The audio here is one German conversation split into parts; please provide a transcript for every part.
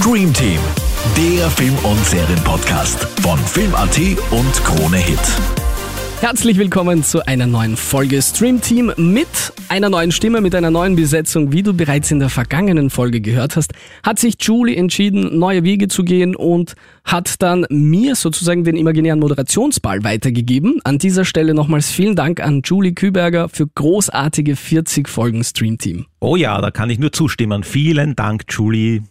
Stream Team, der Film- und Serienpodcast von Film.at und Krone Hit. Herzlich willkommen zu einer neuen Folge Stream Team mit einer neuen Stimme, mit einer neuen Besetzung. Wie du bereits in der vergangenen Folge gehört hast, hat sich Julie entschieden, neue Wege zu gehen und hat dann mir sozusagen den imaginären Moderationsball weitergegeben. An dieser Stelle nochmals vielen Dank an Julie Küberger für großartige 40 Folgen Stream Team. Oh ja, da kann ich nur zustimmen. Vielen Dank, Julie.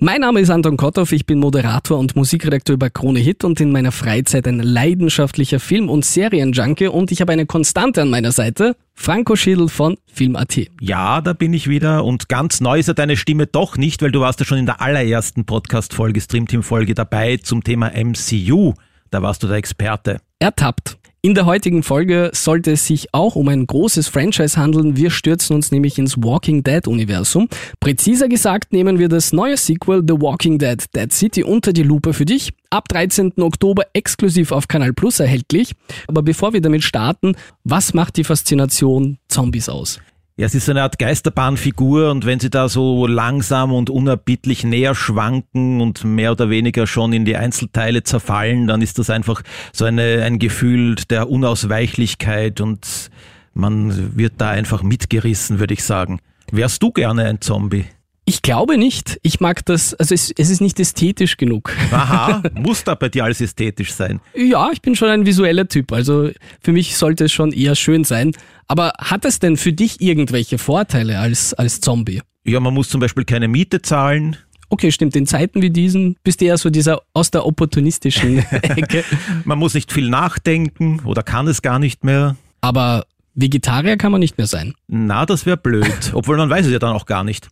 Mein Name ist Anton Kotthoff, ich bin Moderator und Musikredakteur bei Krone Hit und in meiner Freizeit ein leidenschaftlicher Film- und Serienjunkie und ich habe eine Konstante an meiner Seite, Franco Schädel von Film.at. Ja, da bin ich wieder und ganz neu ist ja deine Stimme doch nicht, weil du warst ja schon in der allerersten Podcast-Folge, Streamteam-Folge dabei zum Thema MCU. Da warst du der Experte. Ertappt. In der heutigen Folge sollte es sich auch um ein großes Franchise handeln. Wir stürzen uns nämlich ins Walking Dead Universum. Präziser gesagt nehmen wir das neue Sequel The Walking Dead Dead City unter die Lupe für dich. Ab 13. Oktober exklusiv auf Kanal Plus erhältlich. Aber bevor wir damit starten, was macht die Faszination Zombies aus? Ja, es ist so eine Art Geisterbahnfigur und wenn sie da so langsam und unerbittlich näher schwanken und mehr oder weniger schon in die Einzelteile zerfallen, dann ist das einfach so eine, ein Gefühl der Unausweichlichkeit und man wird da einfach mitgerissen, würde ich sagen. Wärst du gerne ein Zombie? Ich glaube nicht. Ich mag das, also es, es ist nicht ästhetisch genug. Aha, muss da bei dir alles ästhetisch sein? Ja, ich bin schon ein visueller Typ. Also für mich sollte es schon eher schön sein. Aber hat es denn für dich irgendwelche Vorteile als, als Zombie? Ja, man muss zum Beispiel keine Miete zahlen. Okay, stimmt. In Zeiten wie diesen bist du eher so dieser aus der opportunistischen Ecke. man muss nicht viel nachdenken oder kann es gar nicht mehr. Aber Vegetarier kann man nicht mehr sein. Na, das wäre blöd. Obwohl man weiß es ja dann auch gar nicht.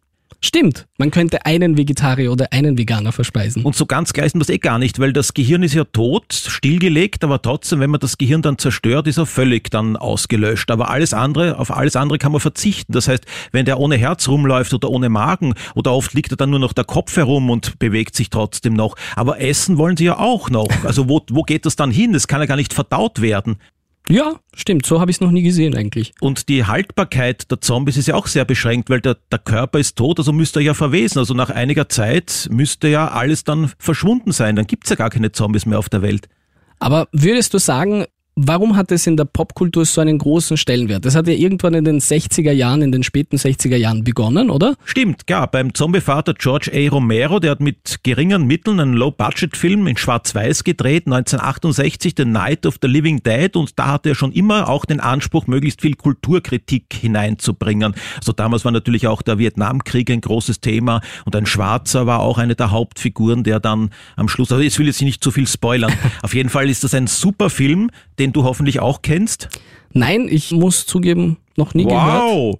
Stimmt, man könnte einen Vegetarier oder einen Veganer verspeisen. Und so ganz ist das eh gar nicht, weil das Gehirn ist ja tot, stillgelegt, aber trotzdem, wenn man das Gehirn dann zerstört, ist er völlig dann ausgelöscht. Aber alles andere, auf alles andere kann man verzichten. Das heißt, wenn der ohne Herz rumläuft oder ohne Magen oder oft liegt er dann nur noch der Kopf herum und bewegt sich trotzdem noch. Aber essen wollen sie ja auch noch. Also wo, wo geht das dann hin? Das kann ja gar nicht verdaut werden. Ja, stimmt, so habe ich es noch nie gesehen eigentlich. Und die Haltbarkeit der Zombies ist ja auch sehr beschränkt, weil der, der Körper ist tot, also müsste er ja verwesen. Also nach einiger Zeit müsste ja alles dann verschwunden sein. Dann gibt's ja gar keine Zombies mehr auf der Welt. Aber würdest du sagen, Warum hat es in der Popkultur so einen großen Stellenwert? Das hat ja irgendwann in den 60er Jahren, in den späten 60er Jahren begonnen, oder? Stimmt, ja. Beim Zombie-Vater George A. Romero, der hat mit geringen Mitteln einen Low-Budget-Film in Schwarz-Weiß gedreht, 1968, The Night of the Living Dead, und da hatte er schon immer auch den Anspruch, möglichst viel Kulturkritik hineinzubringen. Also damals war natürlich auch der Vietnamkrieg ein großes Thema und ein Schwarzer war auch eine der Hauptfiguren, der dann am Schluss, also jetzt will ich nicht zu viel spoilern. Auf jeden Fall ist das ein super Film, den den du hoffentlich auch kennst? Nein, ich muss zugeben, noch nie wow. gehört. Wow!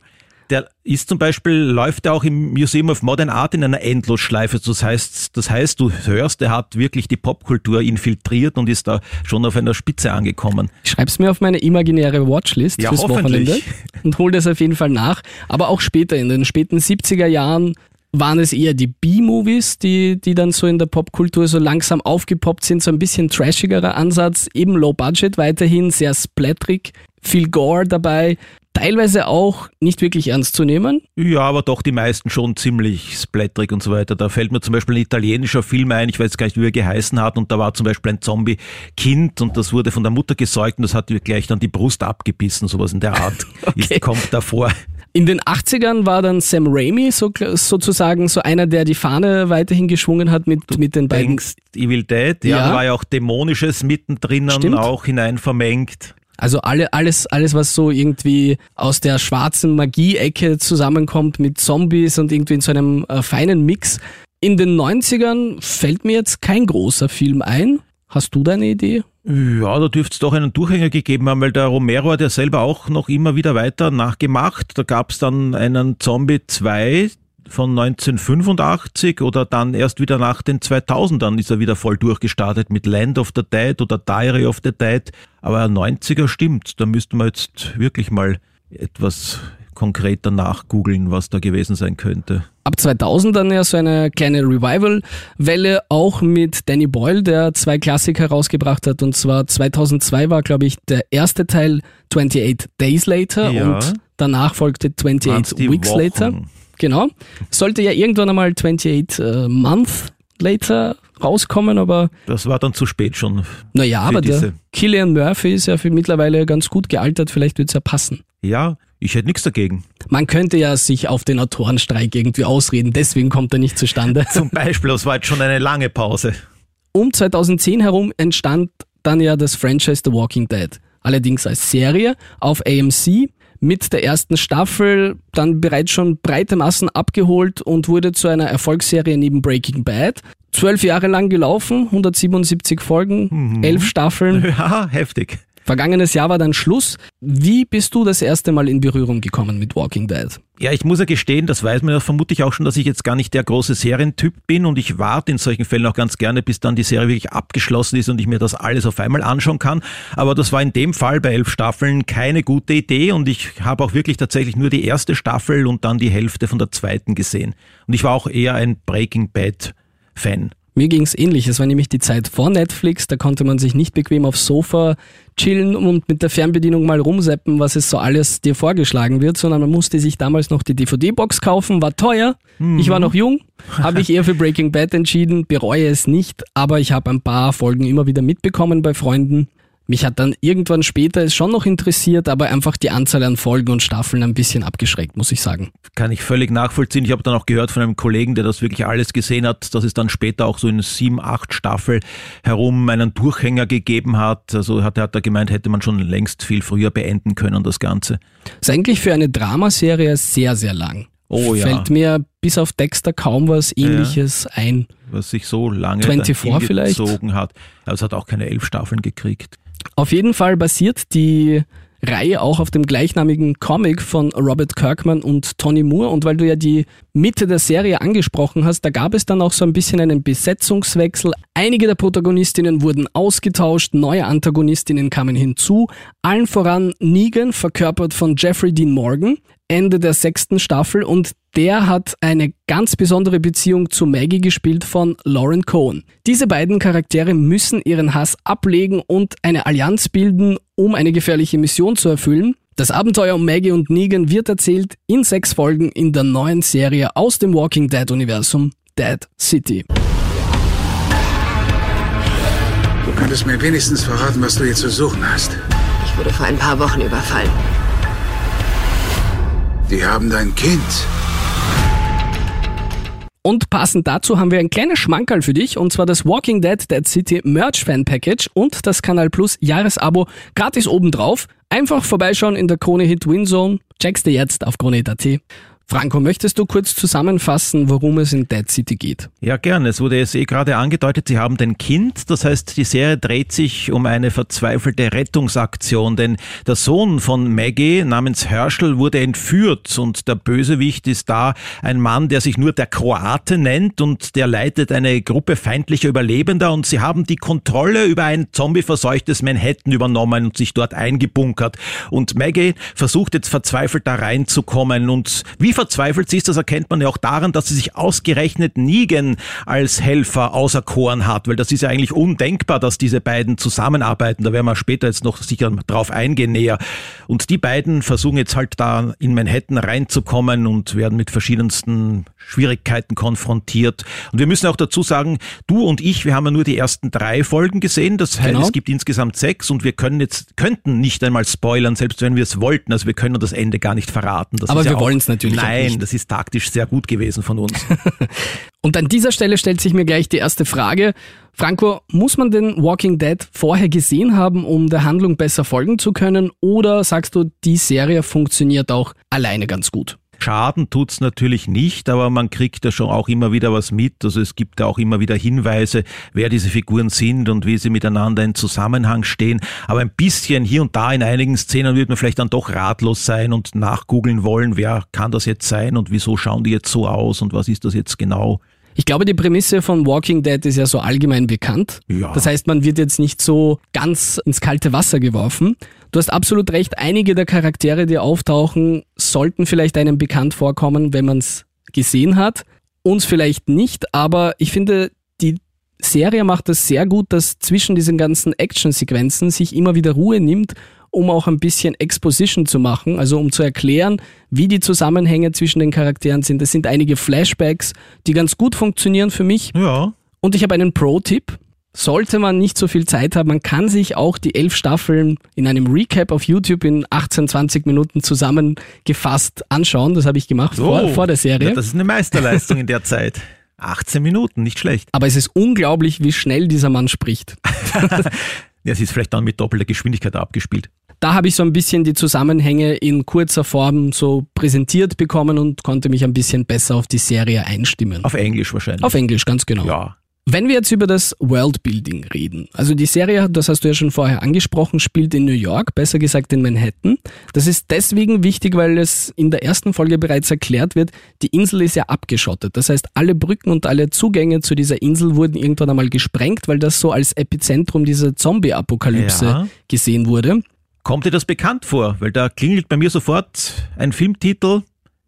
Der ist zum Beispiel, läuft er auch im Museum of Modern Art in einer Endlosschleife. Das heißt, das heißt, du hörst, er hat wirklich die Popkultur infiltriert und ist da schon auf einer Spitze angekommen. Schreib's mir auf meine imaginäre Watchlist ja, fürs Wochenende und hol das auf jeden Fall nach. Aber auch später, in den späten 70er Jahren, waren es eher die B-Movies, die, die dann so in der Popkultur so langsam aufgepoppt sind, so ein bisschen trashigerer Ansatz, eben Low Budget weiterhin, sehr splatterig, viel Gore dabei, teilweise auch nicht wirklich ernst zu nehmen. Ja, aber doch die meisten schon ziemlich splatterig und so weiter. Da fällt mir zum Beispiel ein italienischer Film ein, ich weiß gar nicht, wie er geheißen hat, und da war zum Beispiel ein Zombie-Kind und das wurde von der Mutter gesäugt und das hat gleich dann die Brust abgebissen, sowas in der Art. okay. Ist, kommt davor. In den 80ern war dann Sam Raimi so, sozusagen so einer, der die Fahne weiterhin geschwungen hat mit, du mit den beiden. Evil Dead, ja, ja. da war ja auch Dämonisches mittendrin auch hinein vermengt. Also alle, alles, alles, was so irgendwie aus der schwarzen Magie-Ecke zusammenkommt mit Zombies und irgendwie in so einem äh, feinen Mix. In den 90ern fällt mir jetzt kein großer Film ein. Hast du da eine Idee? Ja, da dürfte es doch einen Durchhänger gegeben haben, weil der Romero hat ja selber auch noch immer wieder weiter nachgemacht. Da gab es dann einen Zombie 2 von 1985 oder dann erst wieder nach den 2000ern ist er wieder voll durchgestartet mit Land of the Dead oder Diary of the Dead. Aber 90er stimmt, da müsste man jetzt wirklich mal etwas konkreter nachgoogeln, was da gewesen sein könnte. Ab 2000 dann ja so eine kleine Revival-Welle, auch mit Danny Boyle, der zwei Klassiker rausgebracht hat. Und zwar 2002 war, glaube ich, der erste Teil 28 Days Later ja. und Danach folgte 28 Weeks Wochen. Later. Genau. Sollte ja irgendwann einmal 28 äh, Month Later rauskommen, aber Das war dann zu spät schon. naja, aber der Killian Murphy ist ja für mittlerweile ganz gut gealtert, vielleicht wird's ja passen. Ja, ich hätte nichts dagegen. Man könnte ja sich auf den Autorenstreik irgendwie ausreden, deswegen kommt er nicht zustande. Zum Beispiel, das war jetzt schon eine lange Pause. Um 2010 herum entstand dann ja das Franchise The Walking Dead. Allerdings als Serie auf AMC mit der ersten Staffel dann bereits schon breite Massen abgeholt und wurde zu einer Erfolgsserie neben Breaking Bad. Zwölf Jahre lang gelaufen, 177 Folgen, elf Staffeln. Ja, heftig. Vergangenes Jahr war dann Schluss. Wie bist du das erste Mal in Berührung gekommen mit Walking Dead? Ja, ich muss ja gestehen, das weiß man ja vermutlich auch schon, dass ich jetzt gar nicht der große Serientyp bin und ich warte in solchen Fällen auch ganz gerne, bis dann die Serie wirklich abgeschlossen ist und ich mir das alles auf einmal anschauen kann. Aber das war in dem Fall bei elf Staffeln keine gute Idee und ich habe auch wirklich tatsächlich nur die erste Staffel und dann die Hälfte von der zweiten gesehen. Und ich war auch eher ein Breaking Bad Fan. Mir ging's ähnlich. Es war nämlich die Zeit vor Netflix, da konnte man sich nicht bequem aufs Sofa chillen und mit der Fernbedienung mal rumseppen, was es so alles dir vorgeschlagen wird, sondern man musste sich damals noch die DVD-Box kaufen, war teuer. Ich war noch jung, habe ich eher für Breaking Bad entschieden, bereue es nicht, aber ich habe ein paar Folgen immer wieder mitbekommen bei Freunden. Mich hat dann irgendwann später es schon noch interessiert, aber einfach die Anzahl an Folgen und Staffeln ein bisschen abgeschreckt, muss ich sagen. Kann ich völlig nachvollziehen. Ich habe dann auch gehört von einem Kollegen, der das wirklich alles gesehen hat, dass es dann später auch so in sieben, acht Staffel herum einen Durchhänger gegeben hat. Also hat, hat er gemeint, hätte man schon längst viel früher beenden können, das Ganze. Ist eigentlich für eine Dramaserie sehr, sehr lang. Oh ja. Fällt mir bis auf Dexter kaum was ähnliches ein. Was sich so lange 24 dann vielleicht? hat. Aber es hat auch keine elf Staffeln gekriegt. Auf jeden Fall basiert die Reihe auch auf dem gleichnamigen Comic von Robert Kirkman und Tony Moore. Und weil du ja die Mitte der Serie angesprochen hast, da gab es dann auch so ein bisschen einen Besetzungswechsel. Einige der Protagonistinnen wurden ausgetauscht, neue Antagonistinnen kamen hinzu. Allen voran Negan, verkörpert von Jeffrey Dean Morgan, Ende der sechsten Staffel. Und der hat eine ganz besondere Beziehung zu Maggie gespielt von Lauren Cohen. Diese beiden Charaktere müssen ihren Hass ablegen und eine Allianz bilden, um eine gefährliche Mission zu erfüllen. Das Abenteuer um Maggie und Negan wird erzählt in sechs Folgen in der neuen Serie aus dem Walking Dead Universum Dead City. Du könntest mir wenigstens verraten, was du hier zu suchen hast. Ich wurde vor ein paar Wochen überfallen. Die haben dein Kind. Und passend dazu haben wir ein kleines Schmankerl für dich, und zwar das Walking Dead Dead City Merch Fan Package und das Kanal Plus Jahresabo gratis obendrauf. Einfach vorbeischauen in der Krone Hit Winzone. Check's dir jetzt auf kronehit.at. Franco, möchtest du kurz zusammenfassen, worum es in Dead City geht? Ja, gern. Es wurde jetzt eh gerade angedeutet, Sie haben den Kind. Das heißt, die Serie dreht sich um eine verzweifelte Rettungsaktion, denn der Sohn von Maggie namens Herschel wurde entführt und der Bösewicht ist da ein Mann, der sich nur der Kroate nennt und der leitet eine Gruppe feindlicher Überlebender und sie haben die Kontrolle über ein zombieverseuchtes Manhattan übernommen und sich dort eingebunkert. Und Maggie versucht jetzt verzweifelt da reinzukommen und wie verzweifelt sie ist, das erkennt man ja auch daran, dass sie sich ausgerechnet Negan als Helfer auserkoren hat, weil das ist ja eigentlich undenkbar, dass diese beiden zusammenarbeiten. Da werden wir später jetzt noch sicher drauf eingehen näher. Und die beiden versuchen jetzt halt da in Manhattan reinzukommen und werden mit verschiedensten Schwierigkeiten konfrontiert. Und wir müssen auch dazu sagen, du und ich, wir haben ja nur die ersten drei Folgen gesehen. Das heißt, Genau. es gibt insgesamt sechs und wir können jetzt, könnten nicht einmal spoilern, selbst wenn wir es wollten. Also wir können das Ende gar nicht verraten. Das Aber wir ja auch- wollen's natürlich auch Nein, das ist taktisch sehr gut gewesen von uns. Und an dieser Stelle stellt sich mir gleich die erste Frage. Franco, muss man den Walking Dead vorher gesehen haben, um der Handlung besser folgen zu können? Oder sagst du, die Serie funktioniert auch alleine ganz gut? Schaden tut's natürlich nicht, aber man kriegt da schon auch immer wieder was mit. Also es gibt da auch immer wieder Hinweise, wer diese Figuren sind und wie sie miteinander in Zusammenhang stehen. Aber ein bisschen hier und da in einigen Szenen wird man vielleicht dann doch ratlos sein und nachgoogeln wollen, wer kann das jetzt sein und wieso schauen die jetzt so aus und was ist das jetzt genau. Ich glaube, die Prämisse von Walking Dead ist ja so allgemein bekannt. Ja. Das heißt, man wird jetzt nicht so ganz ins kalte Wasser geworfen. Du hast absolut recht, einige der Charaktere, die auftauchen, sollten vielleicht einem bekannt vorkommen, wenn man es gesehen hat. Uns vielleicht nicht, aber ich finde, die Serie macht es sehr gut, dass zwischen diesen ganzen Actionsequenzen sich immer wieder Ruhe nimmt, um auch ein bisschen Exposition zu machen, also um zu erklären, wie die Zusammenhänge zwischen den Charakteren sind. Es sind einige Flashbacks, die ganz gut funktionieren für mich. Ja. Und ich habe einen Pro-Tipp. Sollte man nicht so viel Zeit haben, man kann sich auch die elf Staffeln in einem Recap auf YouTube in 18, 20 Minuten zusammengefasst anschauen. Das habe ich gemacht vor, vor der Serie. Ja, das ist eine Meisterleistung in der Zeit. 18 Minuten, nicht schlecht. Aber es ist unglaublich, wie schnell dieser Mann spricht. Ja, es ist vielleicht dann mit doppelter Geschwindigkeit abgespielt. Da habe ich so ein bisschen die Zusammenhänge in kurzer Form so präsentiert bekommen und konnte mich ein bisschen besser auf die Serie einstimmen. Auf Englisch wahrscheinlich. Auf Englisch, ganz genau. ja. Wenn wir jetzt über das Worldbuilding reden, also die Serie, das hast du ja schon vorher angesprochen, spielt in New York, besser gesagt in Manhattan. Das ist deswegen wichtig, weil es in der ersten Folge bereits erklärt wird, die Insel ist ja abgeschottet. Das heißt, alle Brücken und alle Zugänge zu dieser Insel wurden irgendwann einmal gesprengt, weil das so als Epizentrum dieser Zombie-Apokalypse Ja. gesehen wurde. Kommt dir das bekannt vor? Weil da klingelt bei mir sofort ein Filmtitel.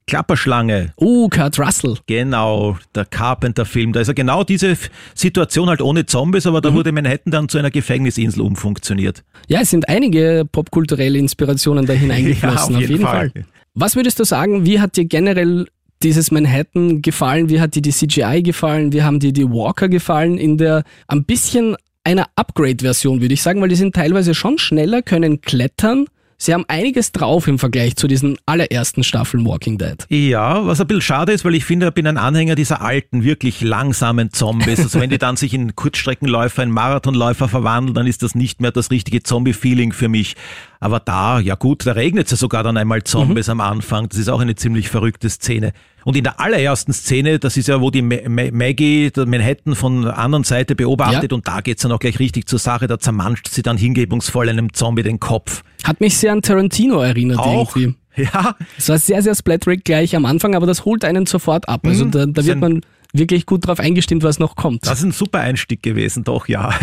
Klapperschlange. Oh, Kurt Russell. Genau, der Carpenter-Film. Da ist ja genau diese Situation halt ohne Zombies, aber Mhm. da wurde Manhattan dann zu einer Gefängnisinsel umfunktioniert. Ja, es sind einige popkulturelle Inspirationen da hineingeflossen, Ja, auf, jeden Fall. Fall. Was würdest du sagen, wie hat dir generell dieses Manhattan gefallen? Wie hat dir die CGI gefallen? Wie haben dir die Walker gefallen? In der ein bisschen einer Upgrade-Version, würde ich sagen, weil die sind teilweise schon schneller, können klettern. Sie haben einiges drauf im Vergleich zu diesen allerersten Staffeln Walking Dead. Ja, was ein bisschen schade ist, weil ich finde, ich bin ein Anhänger dieser alten, wirklich langsamen Zombies. Also wenn die dann sich in Kurzstreckenläufer, in Marathonläufer verwandeln, dann ist das nicht mehr das richtige Zombie-Feeling für mich. Aber da, ja gut, da regnet es ja sogar dann einmal Zombies am Anfang. Das ist auch eine ziemlich verrückte Szene. Und in der allerersten Szene, das ist ja, wo die Ma Ma Maggie der Manhattan von der anderen Seite beobachtet Ja. und da geht's dann auch gleich richtig zur Sache, da zermanscht sie dann hingebungsvoll einem Zombie den Kopf. Hat mich sehr an Tarantino erinnert Auch. irgendwie. Ja, Es war sehr, sehr splatterig gleich am Anfang, aber das holt einen sofort ab. Also Mhm. da, da wird man wirklich gut drauf eingestimmt, was noch kommt. das ist ein super Einstieg gewesen, doch, ja.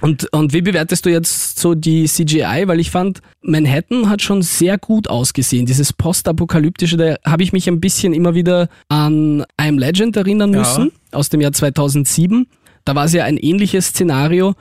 Und, und wie bewertest du jetzt so die CGI? Weil ich fand, Manhattan hat schon sehr gut ausgesehen. Dieses postapokalyptische, da habe ich mich ein bisschen immer wieder an I'm Legend erinnern Ja. müssen, aus dem Jahr 2007. Da war es ja ein ähnliches Szenario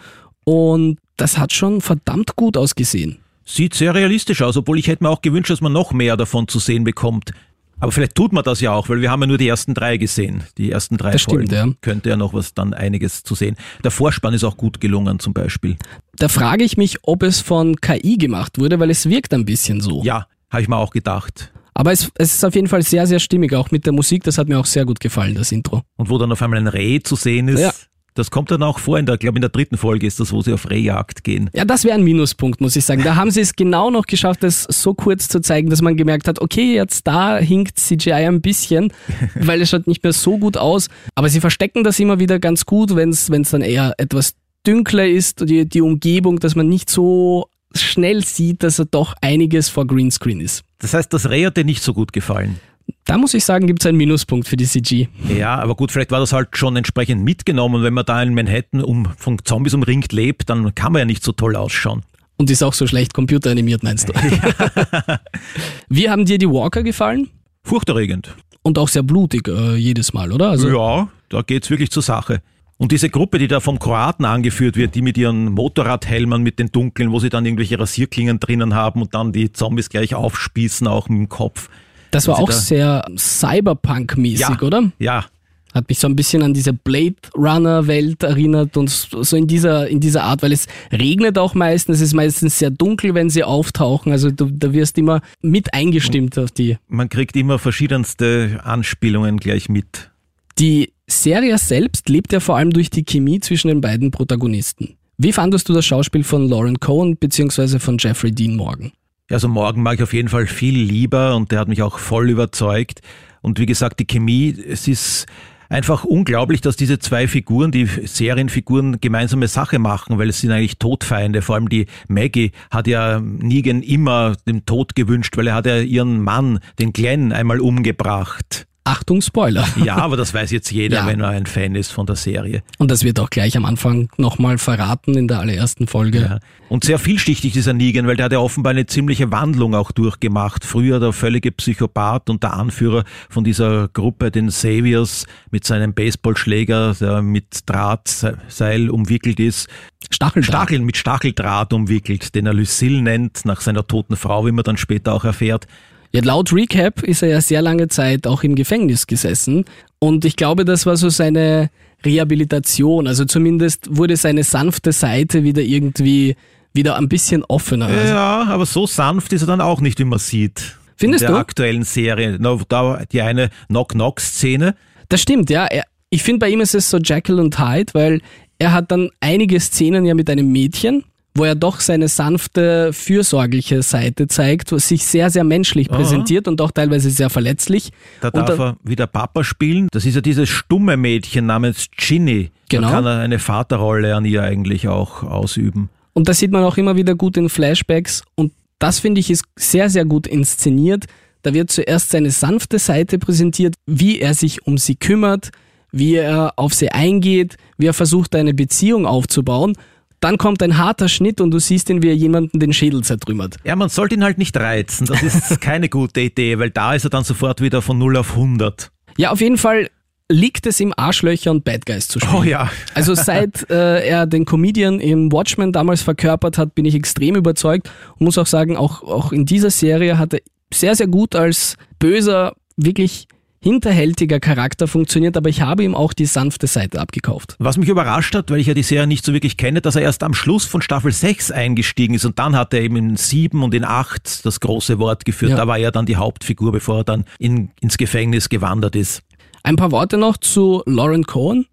und das hat schon verdammt gut ausgesehen. Sieht sehr realistisch aus, obwohl ich hätte mir auch gewünscht, dass man noch mehr davon zu sehen bekommt. Aber vielleicht tut man das ja auch, weil wir haben ja nur die ersten drei gesehen. Die ersten drei Das stimmt, Folgen. ja. Könnte ja noch was dann einiges zu sehen. Der Vorspann ist auch gut gelungen zum Beispiel. Da frage ich mich, ob es von KI gemacht wurde, weil es wirkt ein bisschen so. Ja, habe ich mir auch gedacht. Aber es, es ist auf jeden Fall sehr, sehr stimmig, auch mit der Musik. Das hat mir auch sehr gut gefallen, das Intro. Und wo dann auf einmal ein Reh zu sehen ist, Ja. Das kommt dann auch vor, in der, glaube in der dritten Folge ist das, wo sie auf Rehjagd gehen. Ja, das wäre ein Minuspunkt, muss ich sagen. Da haben sie es genau noch geschafft, das so kurz zu zeigen, dass man gemerkt hat, okay, jetzt da hinkt CGI ein bisschen, weil es schaut nicht mehr so gut aus. Aber sie verstecken das immer wieder ganz gut, wenn es dann eher etwas dünkler ist, die, die Umgebung, dass man nicht so schnell sieht, dass er doch einiges vor Greenscreen ist. Das heißt, das Reh hat dir nicht so gut gefallen. Da muss ich sagen, gibt es einen Minuspunkt für die CG. Ja, aber gut, vielleicht war das halt schon entsprechend mitgenommen. Wenn man da in Manhattan um, von Zombies umringt lebt, dann kann man ja nicht so toll ausschauen. Und ist auch so schlecht computeranimiert, meinst du? Wie haben dir die Walker gefallen? Furchterregend. Und auch sehr blutig äh, jedes Mal, oder? Also, Ja, da geht's wirklich zur Sache. Und diese Gruppe, die da vom Kroaten angeführt wird, die mit ihren Motorradhelmern mit den dunklen, wo sie dann irgendwelche Rasierklingen drinnen haben und dann die Zombies gleich aufspießen, auch mit dem Kopf. Das war sie auch da- sehr Cyberpunk-mäßig, Ja. oder? Ja, Hat mich so ein bisschen an diese Blade Runner-Welt erinnert und so in dieser, in dieser Art, weil es regnet auch meistens, es ist meistens sehr dunkel, wenn sie auftauchen. Also du, da wirst immer mit eingestimmt auf die. man kriegt immer verschiedenste Anspielungen gleich mit. Die Serie selbst lebt ja vor allem durch die Chemie zwischen den beiden Protagonisten. Wie fandest du das Schauspiel von Lauren Cohen bzw. von Jeffrey Dean Morgan? Ja, Also morgen mag ich auf jeden Fall viel lieber und der hat mich auch voll überzeugt. Und wie gesagt, die Chemie, es ist einfach unglaublich, dass diese zwei Figuren, die Serienfiguren, gemeinsame Sache machen, weil es sind eigentlich Todfeinde. Vor allem die Maggie hat ja Negan immer den Tod gewünscht, weil er hat ja ihren Mann, den Glenn, einmal umgebracht. Achtung, Spoiler. Ja, aber das weiß jetzt jeder, Ja. wenn er ein Fan ist von der Serie. Und das wird auch gleich am Anfang nochmal verraten in der allerersten Folge. Ja. Und sehr vielschichtig dieser Negan, weil der hat ja offenbar eine ziemliche Wandlung auch durchgemacht. Früher der völlige Psychopath und der Anführer von dieser Gruppe, den Saviors, mit seinem Baseballschläger, der mit Drahtseil umwickelt ist. Stacheldraht. Stacheln mit Stacheldraht umwickelt, den er Lucille nennt, nach seiner toten Frau, wie man dann später auch erfährt. Ja, laut Recap ist er ja sehr lange Zeit auch im Gefängnis gesessen. Und ich glaube, das war so seine Rehabilitation. Also zumindest wurde seine sanfte Seite wieder irgendwie wieder ein bisschen offener. Also Ja, aber so sanft ist er dann auch nicht, wie man sieht. Findest in der du? aktuellen Serie. Da die eine Knock-Knock-Szene. Das stimmt, ja. Ich finde, bei ihm ist es so Jekyll und Hyde, weil er hat dann einige Szenen ja mit einem Mädchen, wo er doch seine sanfte, fürsorgliche Seite zeigt, was sich sehr, sehr menschlich präsentiert und auch teilweise sehr verletzlich. Da und darf er wieder Papa spielen. Das ist ja dieses stumme Mädchen namens Ginny. Genau. Da kann er eine Vaterrolle an ihr eigentlich auch ausüben. Und das sieht man auch immer wieder gut in Flashbacks. Und das finde ich ist sehr, sehr gut inszeniert. Da wird zuerst seine sanfte Seite präsentiert, wie er sich um sie kümmert, wie er auf sie eingeht, wie er versucht, eine Beziehung aufzubauen. Dann kommt ein harter Schnitt und du siehst ihn, wie er jemanden den Schädel zertrümmert. Ja, man sollte ihn halt nicht reizen. Das ist keine gute Idee, weil da ist er dann sofort wieder von 0 auf 100. Ja, auf jeden Fall liegt es ihm Arschlöcher und Bad Guys zu spielen. Oh ja. Also seit äh, er den Comedian im Watchmen damals verkörpert hat, bin ich extrem überzeugt und muss auch sagen, auch, auch in dieser Serie hat er sehr, sehr gut als böser, wirklich hinterhältiger Charakter funktioniert, aber ich habe ihm auch die sanfte Seite abgekauft. Was mich überrascht hat, weil ich ja die Serie nicht so wirklich kenne, dass er erst am Schluss von Staffel 6 eingestiegen ist und dann hat er eben in 7 und in 8 das große Wort geführt. Ja. Da war er dann die Hauptfigur, bevor er dann in, ins Gefängnis gewandert ist. Ein paar Worte noch zu Lauren Cohen.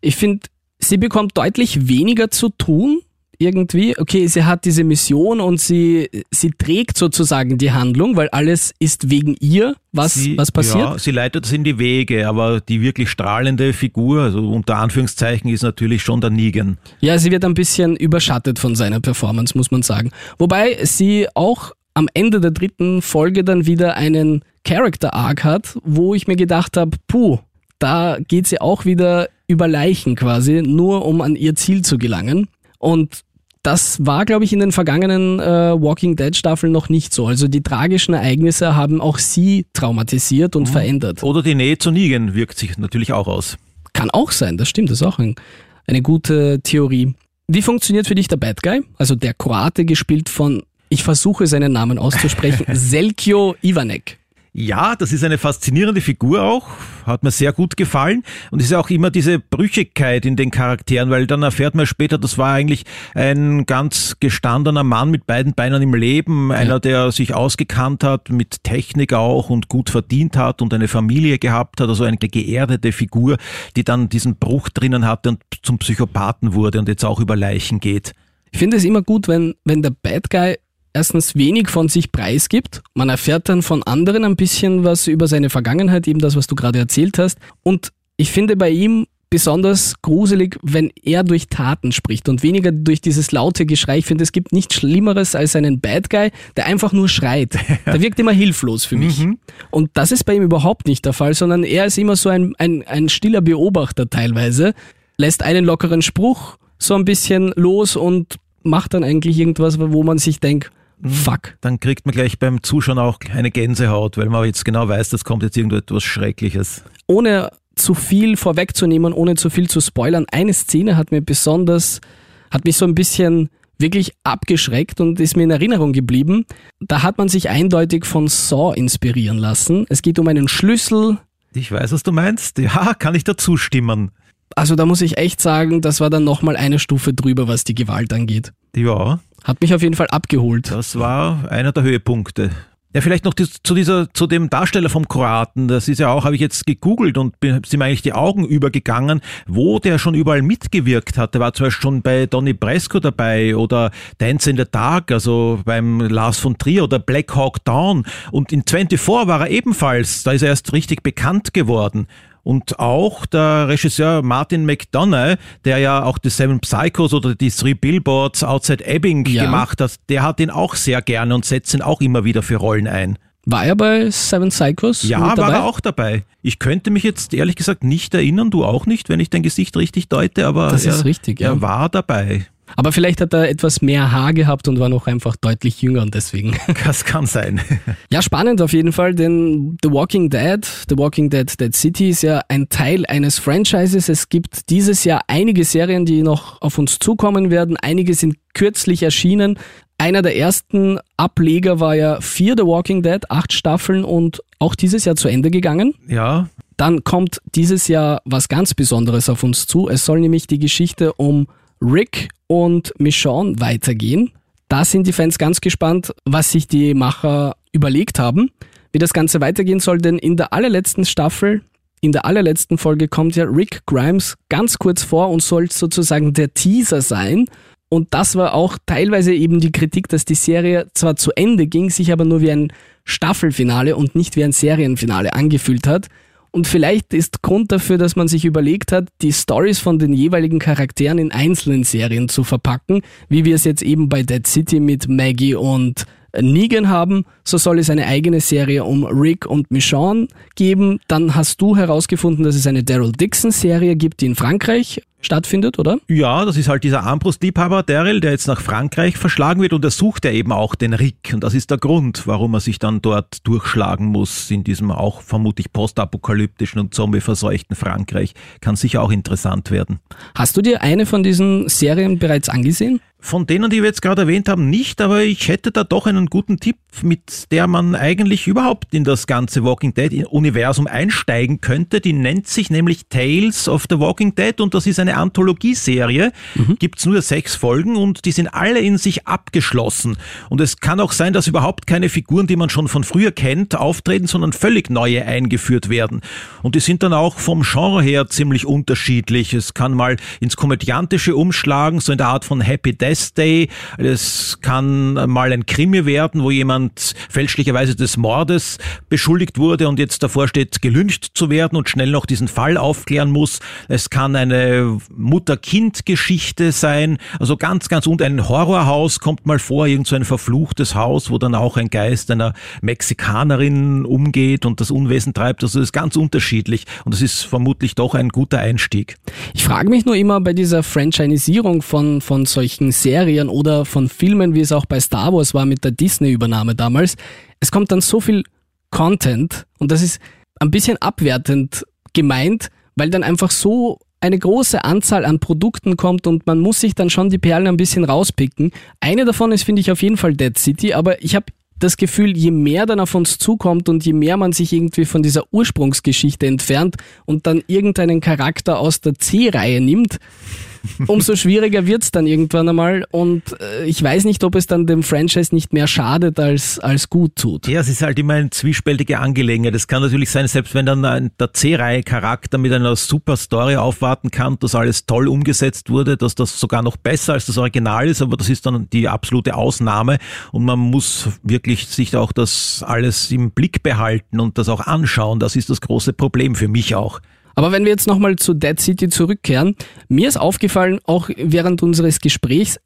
Ich finde, sie bekommt deutlich weniger zu tun. Irgendwie, okay, sie hat diese Mission und sie, sie trägt sozusagen die Handlung, weil alles ist wegen ihr, was, Sie, was passiert. Ja, sie leitet es in die Wege, aber die wirklich strahlende Figur, also unter Anführungszeichen, ist natürlich schon der Negan. Ja, sie wird ein bisschen überschattet von seiner Performance, muss man sagen. Wobei sie auch am Ende der dritten Folge dann wieder einen Character Arc hat, wo ich mir gedacht habe, puh, da geht sie auch wieder über Leichen quasi, nur um an ihr Ziel zu gelangen. Und das war, glaube ich, in den vergangenen äh, Walking Dead Staffeln noch nicht so. Also die tragischen Ereignisse haben auch sie traumatisiert und verändert. Oder die Nähe zu Negan wirkt sich natürlich auch aus. Kann auch sein, das stimmt, das ist auch ein, eine gute Theorie. Wie funktioniert für dich der Bad Guy? Also der Kroate gespielt von, ich versuche seinen Namen auszusprechen, Selkio Ivanek. Ja, das ist eine faszinierende Figur auch, hat mir sehr gut gefallen und es ist auch immer diese Brüchigkeit in den Charakteren, weil dann erfährt man später, das war eigentlich ein ganz gestandener Mann mit beiden Beinen im Leben, einer, der sich ausgekannt hat, mit Technik auch und gut verdient hat und eine Familie gehabt hat, also eine geerdete Figur, die dann diesen Bruch drinnen hatte und zum Psychopathen wurde und jetzt auch über Leichen geht. Ich finde es immer gut, wenn, wenn der Bad Guy erstens wenig von sich preisgibt. Man erfährt dann von anderen ein bisschen was über seine Vergangenheit, eben das, was du gerade erzählt hast. Und ich finde bei ihm besonders gruselig, wenn er durch Taten spricht und weniger durch dieses laute Geschrei. Ich finde, es gibt nichts Schlimmeres als einen Bad Guy, der einfach nur schreit. Der wirkt immer hilflos für mich. Und das ist bei ihm überhaupt nicht der Fall, sondern er ist immer so ein, ein, ein stiller Beobachter teilweise, lässt einen lockeren Spruch so ein bisschen los und macht dann eigentlich irgendwas, wo man sich denkt, fuck. Dann kriegt man gleich beim Zuschauen auch eine Gänsehaut, weil man jetzt genau weiß, das kommt jetzt irgendetwas Schreckliches. Ohne zu viel vorwegzunehmen, ohne zu viel zu spoilern, eine Szene hat mir besonders, hat mich so ein bisschen wirklich abgeschreckt und ist mir in Erinnerung geblieben. Da hat man sich eindeutig von Saw inspirieren lassen. Es geht um einen Schlüssel. Ich weiß, was du meinst. Ja, kann ich dazu stimmen. Also da muss ich echt sagen, das war dann nochmal eine Stufe drüber, was die Gewalt angeht. Ja, Hat mich auf jeden Fall abgeholt. das war einer der Höhepunkte. Ja, vielleicht noch zu dieser, zu dem Darsteller vom Kroaten. Das ist ja auch, habe ich jetzt gegoogelt und bin, sind mir eigentlich die Augen übergegangen, wo der schon überall mitgewirkt hat. Der war zum Beispiel schon bei Donny Bresco dabei oder Dance in the Dark, also beim Lars von Trier oder Black Hawk Down. Und in 24 war er ebenfalls, da ist er erst richtig bekannt geworden. Und auch der Regisseur Martin McDonough, der ja auch die Seven Psychos oder die Three Billboards Outside Ebbing Ja. gemacht hat, der hat ihn auch sehr gerne und setzt ihn auch immer wieder für Rollen ein. War er bei Seven Psychos? Ja, mit dabei? war er auch dabei. Ich könnte mich jetzt ehrlich gesagt nicht erinnern, du auch nicht, wenn ich dein Gesicht richtig deute, aber Das er, ist richtig, ja. er war dabei. Aber vielleicht hat er etwas mehr Haar gehabt und war noch einfach deutlich jünger und deswegen. Das kann sein. Ja, spannend auf jeden Fall, denn The Walking Dead, The Walking Dead Dead City ist ja ein Teil eines Franchises. Es gibt dieses Jahr einige Serien, die noch auf uns zukommen werden. Einige sind kürzlich erschienen. Einer der ersten Ableger war ja Fear The Walking Dead, acht Staffeln und auch dieses Jahr zu Ende gegangen. Ja, Dann kommt dieses Jahr was ganz Besonderes auf uns zu. Es soll nämlich die Geschichte um Rick und Michonne weitergehen. Da sind die Fans ganz gespannt, was sich die Macher überlegt haben, wie das Ganze weitergehen soll, denn in der allerletzten Staffel, in der allerletzten Folge kommt ja Rick Grimes ganz kurz vor und soll sozusagen der Teaser sein. Und das war auch teilweise eben die Kritik, dass die Serie zwar zu Ende ging, sich aber nur wie ein Staffelfinale und nicht wie ein Serienfinale angefühlt hat. Und vielleicht ist Grund dafür, dass man sich überlegt hat, die Stories von den jeweiligen Charakteren in einzelnen Serien zu verpacken, wie wir es jetzt eben bei Dead City mit Maggie und Negan haben, so soll es eine eigene Serie um Rick und Michonne geben. Dann hast du herausgefunden, dass es eine Daryl Dixon Serie gibt, die in Frankreich stattfindet, oder? Ja, das ist halt dieser Armbrustliebhaber Daryl, der jetzt nach Frankreich verschlagen wird und er sucht ja eben auch den Rick. Und das ist der Grund, warum er sich dann dort durchschlagen muss in diesem auch vermutlich postapokalyptischen und zombieverseuchten Frankreich. Kann sicher auch interessant werden. Hast du dir eine von diesen Serien bereits angesehen? Von denen, die wir jetzt gerade erwähnt haben, nicht, aber ich hätte da doch einen guten Tipp, mit der man eigentlich überhaupt in das ganze Walking Dead-Universum einsteigen könnte. Die nennt sich nämlich Tales of the Walking Dead und das ist eine Anthologieserie. Gibt's nur sechs Folgen und die sind alle in sich abgeschlossen. Und es kann auch sein, dass überhaupt keine Figuren, die man schon von früher kennt, auftreten, sondern völlig neue eingeführt werden. Und die sind dann auch vom Genre her ziemlich unterschiedlich. Es kann mal ins Komödiantische umschlagen, so in der Art von Happy Death Day. Es kann mal ein Krimi werden, wo jemand fälschlicherweise des Mordes beschuldigt wurde und jetzt davor steht, gelyncht zu werden und schnell noch diesen Fall aufklären muss. Es kann eine Mutter-Kind-Geschichte sein, also ganz, ganz und ein Horrorhaus kommt mal vor, irgend so ein verfluchtes Haus, wo dann auch ein Geist einer Mexikanerin umgeht und das Unwesen treibt. Also das ist ganz unterschiedlich und das ist vermutlich doch ein guter Einstieg. Ich frage mich nur immer bei dieser Franchisierung von, von solchen Serien oder von Filmen, wie es auch bei Star Wars war mit der Disney-Übernahme damals. Es kommt dann so viel Content und das ist ein bisschen abwertend gemeint, weil dann einfach so eine große Anzahl an Produkten kommt und man muss sich dann schon die Perlen ein bisschen rauspicken. Eine davon ist, finde ich, auf jeden Fall Dead City, aber ich habe das Gefühl, je mehr dann auf uns zukommt und je mehr man sich irgendwie von dieser Ursprungsgeschichte entfernt und dann irgendeinen Charakter aus der C-Reihe nimmt, umso schwieriger wird's dann irgendwann einmal. Und äh, ich weiß nicht, ob es dann dem Franchise nicht mehr schadet als, als gut tut. Ja, es ist halt immer eine zwiespältige Angelegenheit. Es kann natürlich sein, selbst wenn dann ein, der C-Reihe-Charakter mit einer super Story aufwarten kann, dass alles toll umgesetzt wurde, dass das sogar noch besser als das Original ist, aber das ist dann die absolute Ausnahme und man muss wirklich sich auch das alles im Blick behalten und das auch anschauen. Das ist das große Problem für mich auch. Aber wenn wir jetzt nochmal zu Dead City zurückkehren, mir ist aufgefallen, auch während unseres Gesprächs,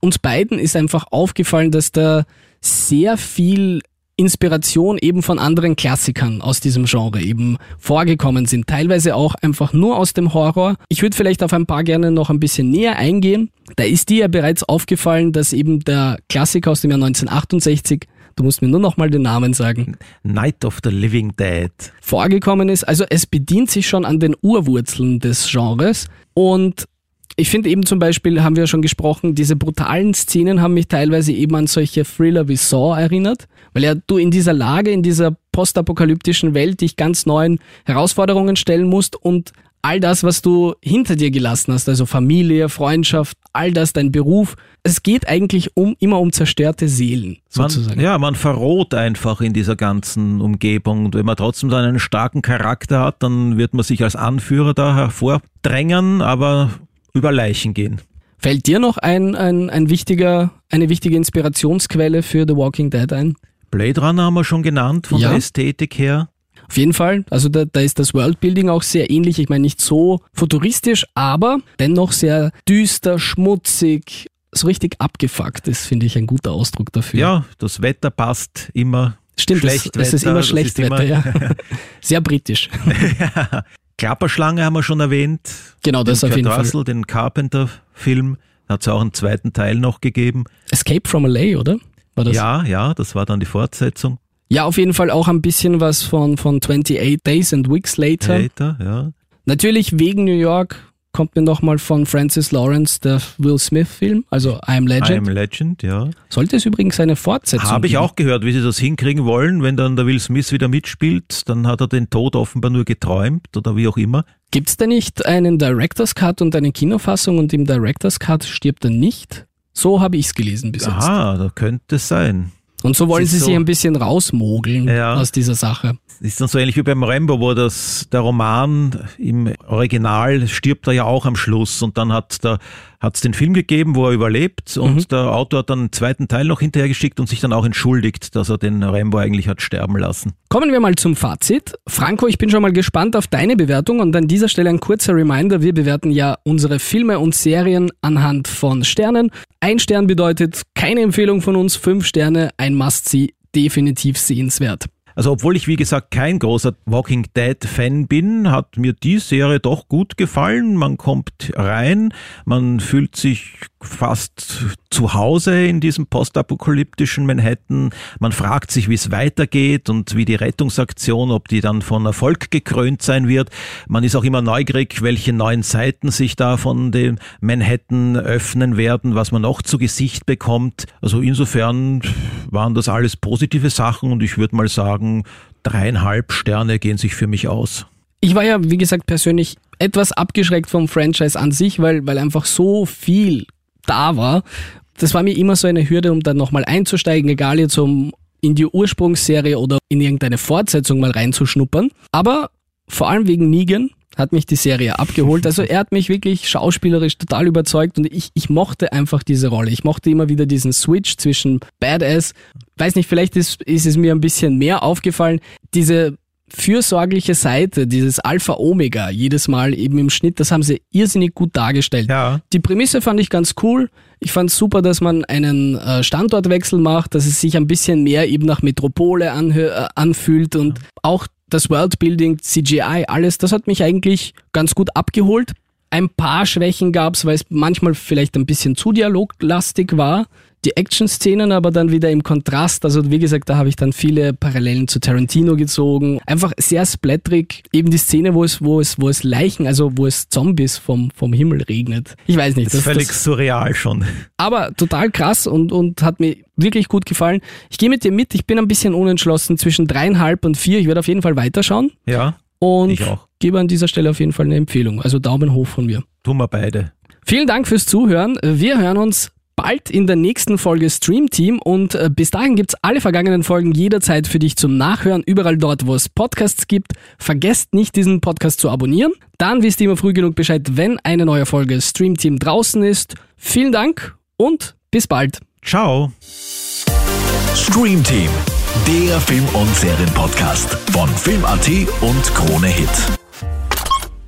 uns beiden ist einfach aufgefallen, dass da sehr viel Inspiration eben von anderen Klassikern aus diesem Genre eben vorgekommen sind. Teilweise auch einfach nur aus dem Horror. Ich würde vielleicht auf ein paar gerne noch ein bisschen näher eingehen. Da ist dir ja bereits aufgefallen, dass eben der Klassiker aus dem Jahr 1968 Du musst mir nur noch mal den Namen sagen. Night of the Living Dead. Vorgekommen ist. Also es bedient sich schon an den Urwurzeln des Genres und ich finde eben zum Beispiel, haben wir schon gesprochen, diese brutalen Szenen haben mich teilweise eben an solche Thriller wie Saw erinnert, weil ja du in dieser Lage, in dieser postapokalyptischen Welt dich ganz neuen Herausforderungen stellen musst und all das, was du hinter dir gelassen hast, also Familie, Freundschaft, all das, dein Beruf, es geht eigentlich um, immer um zerstörte Seelen, sozusagen. Man, ja, man verroht einfach in dieser ganzen Umgebung. Und wenn man trotzdem dann einen starken Charakter hat, dann wird man sich als Anführer da hervordrängen, aber über Leichen gehen. Fällt dir noch ein, ein, ein wichtiger, eine wichtige Inspirationsquelle für The Walking Dead ein? Blade Runner haben wir schon genannt, von Ja. der Ästhetik her. Auf jeden Fall. Also da, da ist das Worldbuilding auch sehr ähnlich. Ich meine, nicht so futuristisch, aber dennoch sehr düster, schmutzig, so richtig abgefuckt ist, finde ich ein guter Ausdruck dafür. Ja, das Wetter passt immer. Stimmt, Schlechtwetter, es, es ist immer das ist Schlechtwetter, immer- ja. Sehr britisch. Klapperschlange haben wir schon erwähnt. Genau, das den auf jeden Kurt Fall. Russell, den Carpenter-Film. Hat es auch einen zweiten Teil noch gegeben. Escape from LA, oder? War das? Ja, ja, das war dann die Fortsetzung. Ja, auf jeden Fall auch ein bisschen was von, von 28 Days and Weeks Later. Later, ja. Natürlich wegen New York kommt mir nochmal von Francis Lawrence der Will Smith-Film, also I Am I Legend. Am Legend, ja. Sollte es übrigens eine Fortsetzung Habe ich geben. auch gehört, wie sie das hinkriegen wollen. Wenn dann der Will Smith wieder mitspielt, dann hat er den Tod offenbar nur geträumt oder wie auch immer. Gibt es da nicht einen Director's Cut und eine Kinofassung und im Director's Cut stirbt er nicht? So habe ich es gelesen bis jetzt. Aha, da könnte es sein. Und so wollen sie so- sich ein bisschen rausmogeln Ja. aus dieser Sache. Ist dann so ähnlich wie beim Rambo, wo das, der Roman im Original stirbt er ja auch am Schluss und dann hat der, hat's den Film gegeben, wo er überlebt und Mhm. der Autor hat dann einen zweiten Teil noch hinterhergeschickt und sich dann auch entschuldigt, dass er den Rambo eigentlich hat sterben lassen. Kommen wir mal zum Fazit. Franco, ich bin schon mal gespannt auf deine Bewertung und an dieser Stelle ein kurzer Reminder. Wir bewerten ja unsere Filme und Serien anhand von Sternen. Ein Stern bedeutet keine Empfehlung von uns, fünf Sterne, ein Must-See, definitiv sehenswert. Also obwohl ich wie gesagt kein großer Walking Dead Fan bin, hat mir die Serie doch gut gefallen. Man kommt rein, man fühlt sich fast zu Hause in diesem postapokalyptischen Manhattan. Man fragt sich, wie es weitergeht und wie die Rettungsaktion, ob die dann von Erfolg gekrönt sein wird. Man ist auch immer neugierig, welche neuen Seiten sich da von dem Manhattan öffnen werden, was man noch zu Gesicht bekommt. Also insofern waren das alles positive Sachen und ich würde mal sagen, dreieinhalb Sterne gehen sich für mich aus. Ich war ja, wie gesagt, persönlich etwas abgeschreckt vom Franchise an sich, weil, weil einfach so viel da war. Das war mir immer so eine Hürde, um dann nochmal einzusteigen, egal jetzt um in die Ursprungsserie oder in irgendeine Fortsetzung mal reinzuschnuppern. Aber vor allem wegen Negan hat mich die Serie abgeholt. Also er hat mich wirklich schauspielerisch total überzeugt und ich, ich mochte einfach diese Rolle. Ich mochte immer wieder diesen Switch zwischen Badass. Weiß nicht, vielleicht ist, ist es mir ein bisschen mehr aufgefallen. Diese fürsorgliche Seite, dieses Alpha-Omega, jedes Mal eben im Schnitt, das haben sie irrsinnig gut dargestellt. Ja. Die Prämisse fand ich ganz cool. Ich fand super, dass man einen äh, Standortwechsel macht, dass es sich ein bisschen mehr eben nach Metropole äh, anfühlt und auch das Worldbuilding, CGI, alles, das hat mich eigentlich ganz gut abgeholt. Ein paar Schwächen gab es, weil es manchmal vielleicht ein bisschen zu dialoglastig war. Die Action-Szenen aber dann wieder im Kontrast. Also wie gesagt, da habe ich dann viele Parallelen zu Tarantino gezogen. Einfach sehr splatterig. Eben die Szene, wo es, wo es, wo es Leichen, also wo es Zombies vom, vom Himmel regnet. Ich weiß nicht. Das ist völlig surreal schon. aber total krass und, und hat mir wirklich gut gefallen. Ich gehe mit dir mit. Ich bin ein bisschen unentschlossen zwischen dreieinhalb und vier. Ich werde auf jeden Fall weiterschauen. Ja, Und Ich auch. gebe an dieser Stelle auf jeden Fall eine Empfehlung. Also Daumen hoch von mir. tun wir beide. Vielen Dank fürs Zuhören. Wir hören uns bald in der nächsten Folge Stream Team und äh, bis dahin gibt's alle vergangenen Folgen jederzeit für dich zum Nachhören, überall dort, wo es Podcasts gibt. Vergesst nicht, diesen Podcast zu abonnieren. Dann wisst ihr immer früh genug Bescheid, wenn eine neue Folge Stream Team draußen ist. Vielen Dank und bis bald. Ciao. Stream Team, der Film- und Serienpodcast von Film.at und Krone Hit.